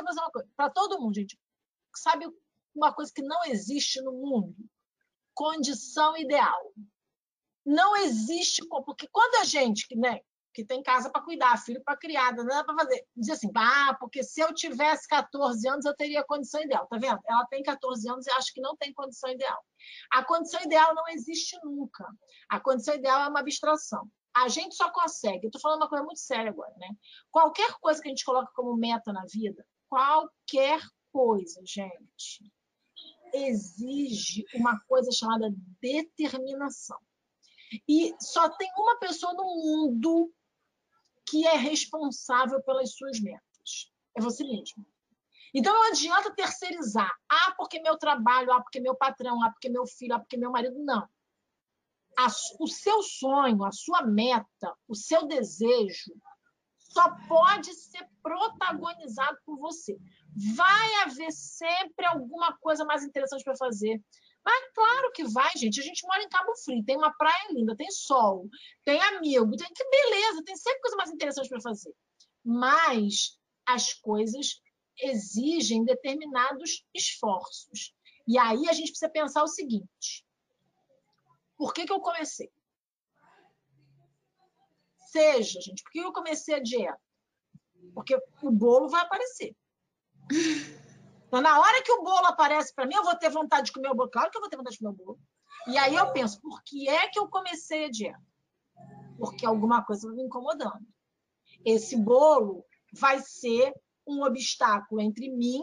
dizer você uma coisa, para todo mundo, gente. Sabe uma coisa que não existe no mundo? Condição ideal. Não existe, porque quando a gente, né, que tem casa para cuidar, filho para criar, dá para fazer. Diz assim, ah, porque se eu tivesse 14 anos, eu teria condição ideal. Tá vendo? Ela tem 14 anos e acha que não tem condição ideal. A condição ideal não existe nunca. A condição ideal é uma abstração. A gente só consegue, estou falando uma coisa muito séria agora, né? Qualquer coisa que a gente coloca como meta na vida, qualquer coisa, gente, exige uma coisa chamada determinação. E só tem uma pessoa no mundo que é responsável pelas suas metas. É você mesmo. Então não adianta terceirizar. Ah, porque meu trabalho, ah, porque meu patrão, ah, porque meu filho, ah, porque meu marido. Não. O seu sonho, a sua meta, o seu desejo só pode ser protagonizado por você. Vai haver sempre alguma coisa mais interessante para fazer. Mas claro que vai, gente. A gente mora em Cabo Frio, tem uma praia linda, tem sol, tem amigo, tem que beleza, tem sempre coisa mais interessante para fazer. Mas as coisas exigem determinados esforços. E aí a gente precisa pensar o seguinte: por que, que eu comecei? Seja, gente, por que eu comecei a dieta? Porque o bolo vai aparecer. Então, na hora que o bolo aparece para mim, eu vou ter vontade de comer o bolo. Claro que eu vou ter vontade de comer o bolo. E aí eu penso, por que é que eu comecei a dieta? Porque alguma coisa está me incomodando. Esse bolo vai ser um obstáculo entre mim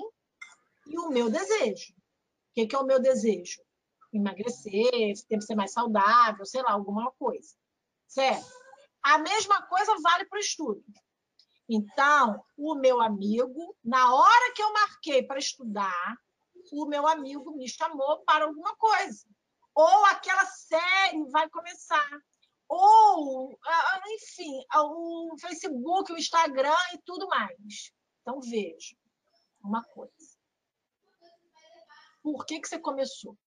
e o meu desejo. O que, que é o meu desejo? Emagrecer, ser mais saudável, sei lá, alguma coisa. Certo? A mesma coisa vale para o estudo. Então, o meu amigo, na hora que eu marquei para estudar, o meu amigo me chamou para alguma coisa. Ou aquela série vai começar. Ou, ah, enfim, o Facebook, o Instagram e tudo mais. Então, veja uma coisa. Por que, que você começou?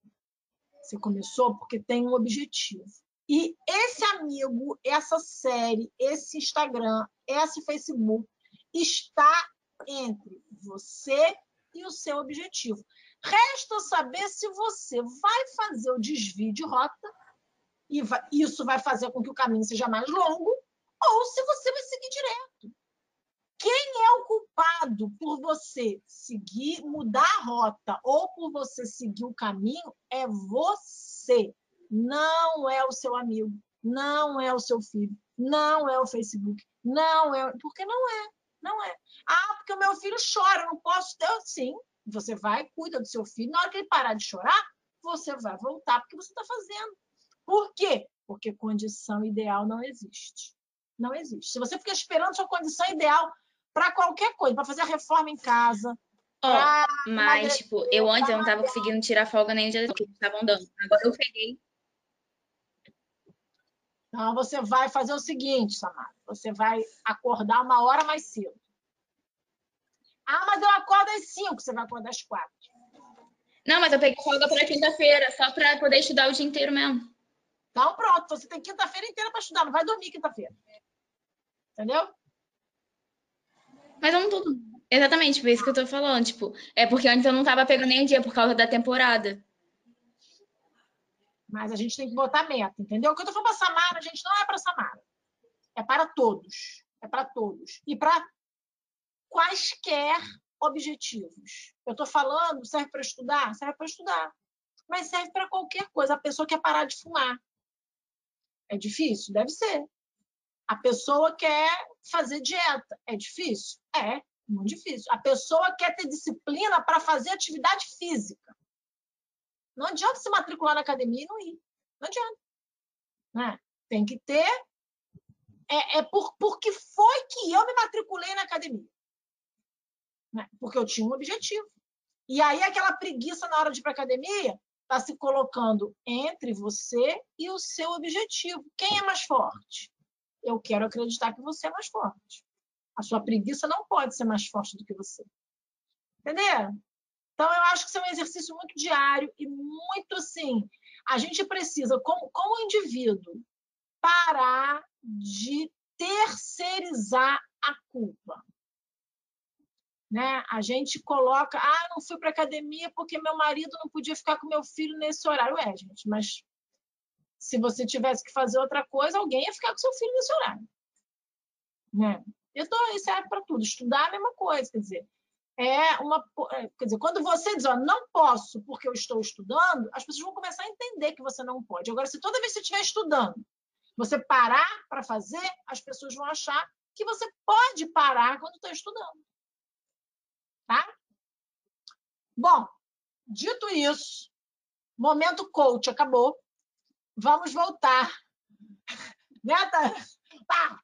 Você começou porque tem um objetivo. E esse amigo, essa série, esse Instagram, esse Facebook está entre você e o seu objetivo. Resta saber se você vai fazer o desvio de rota, e isso vai fazer com que o caminho seja mais longo, ou se você vai seguir direto. Quem é o culpado por você seguir, mudar a rota ou por você seguir o caminho é você não é o seu amigo, não é o seu filho, não é o Facebook, não é. Porque não é, não é. Ah, porque o meu filho chora, eu não posso ter. Sim, você vai, cuida do seu filho, na hora que ele parar de chorar, você vai voltar porque você está fazendo. Por quê? Porque condição ideal não existe. Não existe. Se você fica esperando sua condição ideal para qualquer coisa, para fazer a reforma em casa, Oh, mas, tipo, eu antes eu não estava conseguindo tirar folga nem dia que estavam dando. Agora eu peguei então, você vai fazer o seguinte, Samara. Você vai acordar uma hora mais cedo. Ah, mas eu acordo às cinco. Você vai acordar às quatro. Não, mas eu peguei folga para quinta-feira, só para poder estudar o dia inteiro mesmo. Então, pronto. Você tem quinta-feira inteira para estudar. Não vai dormir quinta-feira. Entendeu? Mas eu não tô... Exatamente, por isso que eu tô falando. Tipo, é porque antes eu não tava pegando nem dia por causa da temporada. Mas a gente tem que botar meta, entendeu? O que eu estou falando para Samara, a gente não é para Samara. É para todos. É para todos. E para quaisquer objetivos. Eu estou falando, serve para estudar? Serve para estudar. Mas serve para qualquer coisa. A pessoa quer parar de fumar. É difícil? Deve ser. A pessoa quer fazer dieta. É difícil? É, muito difícil. A pessoa quer ter disciplina para fazer atividade física. Não adianta se matricular na academia e não ir. Não adianta. Né? Tem que ter. É, é por, porque foi que eu me matriculei na academia. Né? Porque eu tinha um objetivo. E aí, aquela preguiça na hora de ir para academia está se colocando entre você e o seu objetivo. Quem é mais forte? Eu quero acreditar que você é mais forte. A sua preguiça não pode ser mais forte do que você. Entendeu? Então, eu acho que isso é um exercício muito diário e muito assim. A gente precisa, como, como indivíduo, parar de terceirizar a culpa. Né? A gente coloca, ah, não fui para academia porque meu marido não podia ficar com meu filho nesse horário. É, gente, mas se você tivesse que fazer outra coisa, alguém ia ficar com seu filho nesse horário. Né? Então, isso serve para tudo. Estudar é a mesma coisa, quer dizer, é uma. É, quer dizer, quando você diz, ó, não posso porque eu estou estudando, as pessoas vão começar a entender que você não pode. Agora, se toda vez que você estiver estudando, você parar para fazer, as pessoas vão achar que você pode parar quando está estudando. Tá? Bom, dito isso, momento coach acabou. Vamos voltar. Neta? Tá.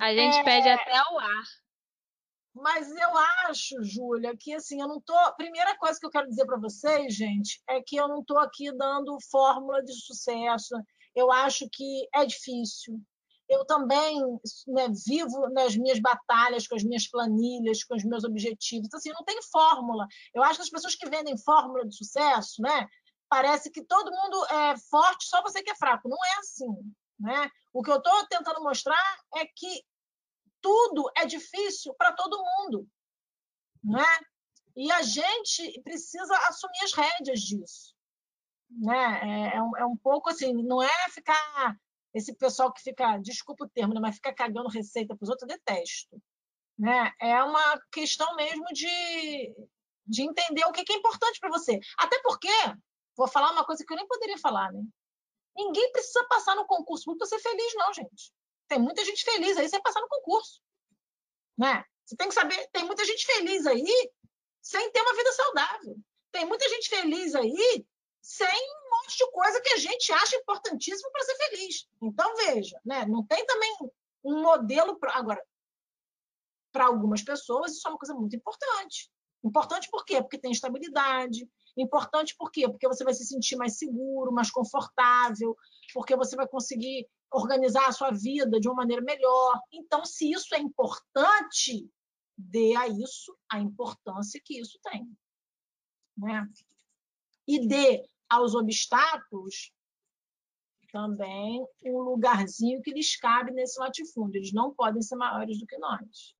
A gente é... pede até o ar. Mas eu acho, Júlia, que assim, eu não tô. Primeira coisa que eu quero dizer para vocês, gente, é que eu não estou aqui dando fórmula de sucesso. Eu acho que é difícil. Eu também né, vivo nas minhas batalhas, com as minhas planilhas, com os meus objetivos. Então, assim, não tem fórmula. Eu acho que as pessoas que vendem fórmula de sucesso, né? Parece que todo mundo é forte, só você que é fraco. Não é assim. Né? O que eu estou tentando mostrar é que tudo é difícil para todo mundo. Né? E a gente precisa assumir as rédeas disso. Né? É, é, um, é um pouco assim, não é ficar. Esse pessoal que fica, desculpa o termo, né? mas fica cagando receita para os outros, eu detesto. Né? É uma questão mesmo de, de entender o que é importante para você. Até porque, vou falar uma coisa que eu nem poderia falar, né? Ninguém precisa passar no concurso para ser feliz, não, gente. Tem muita gente feliz aí sem passar no concurso. Né? Você tem que saber, tem muita gente feliz aí sem ter uma vida saudável. Tem muita gente feliz aí sem um monte de coisa que a gente acha importantíssimo para ser feliz. Então, veja, né? não tem também um modelo. Pra... Agora, para algumas pessoas, isso é uma coisa muito importante. Importante por quê? Porque tem estabilidade, Importante por quê? Porque você vai se sentir mais seguro, mais confortável, porque você vai conseguir organizar a sua vida de uma maneira melhor. Então, se isso é importante, dê a isso a importância que isso tem. Né? E dê aos obstáculos também um lugarzinho que lhes cabe nesse latifúndio. Eles não podem ser maiores do que nós.